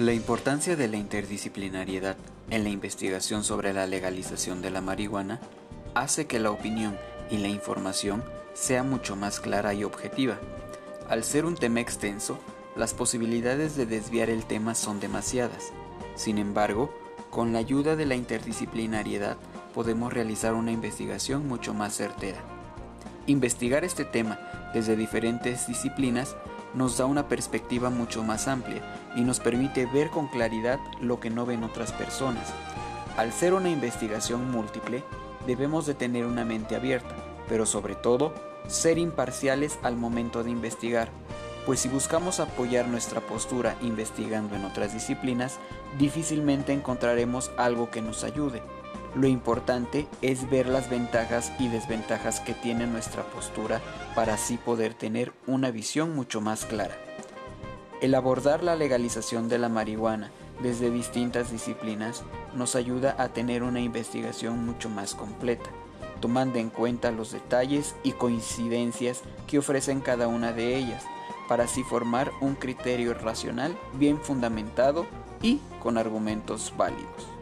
La importancia de la interdisciplinariedad en la investigación sobre la legalización de la marihuana hace que la opinión y la información sea mucho más clara y objetiva. Al ser un tema extenso, las posibilidades de desviar el tema son demasiadas. Sin embargo, con la ayuda de la interdisciplinariedad podemos realizar una investigación mucho más certera. Investigar este tema desde diferentes disciplinas nos da una perspectiva mucho más amplia y nos permite ver con claridad lo que no ven otras personas. Al ser una investigación múltiple, debemos de tener una mente abierta, pero sobre todo, ser imparciales al momento de investigar, pues si buscamos apoyar nuestra postura investigando en otras disciplinas, difícilmente encontraremos algo que nos ayude. Lo importante es ver las ventajas y desventajas que tiene nuestra postura para así poder tener una visión mucho más clara. El abordar la legalización de la marihuana desde distintas disciplinas nos ayuda a tener una investigación mucho más completa, tomando en cuenta los detalles y coincidencias que ofrecen cada una de ellas, para así formar un criterio racional bien fundamentado y con argumentos válidos.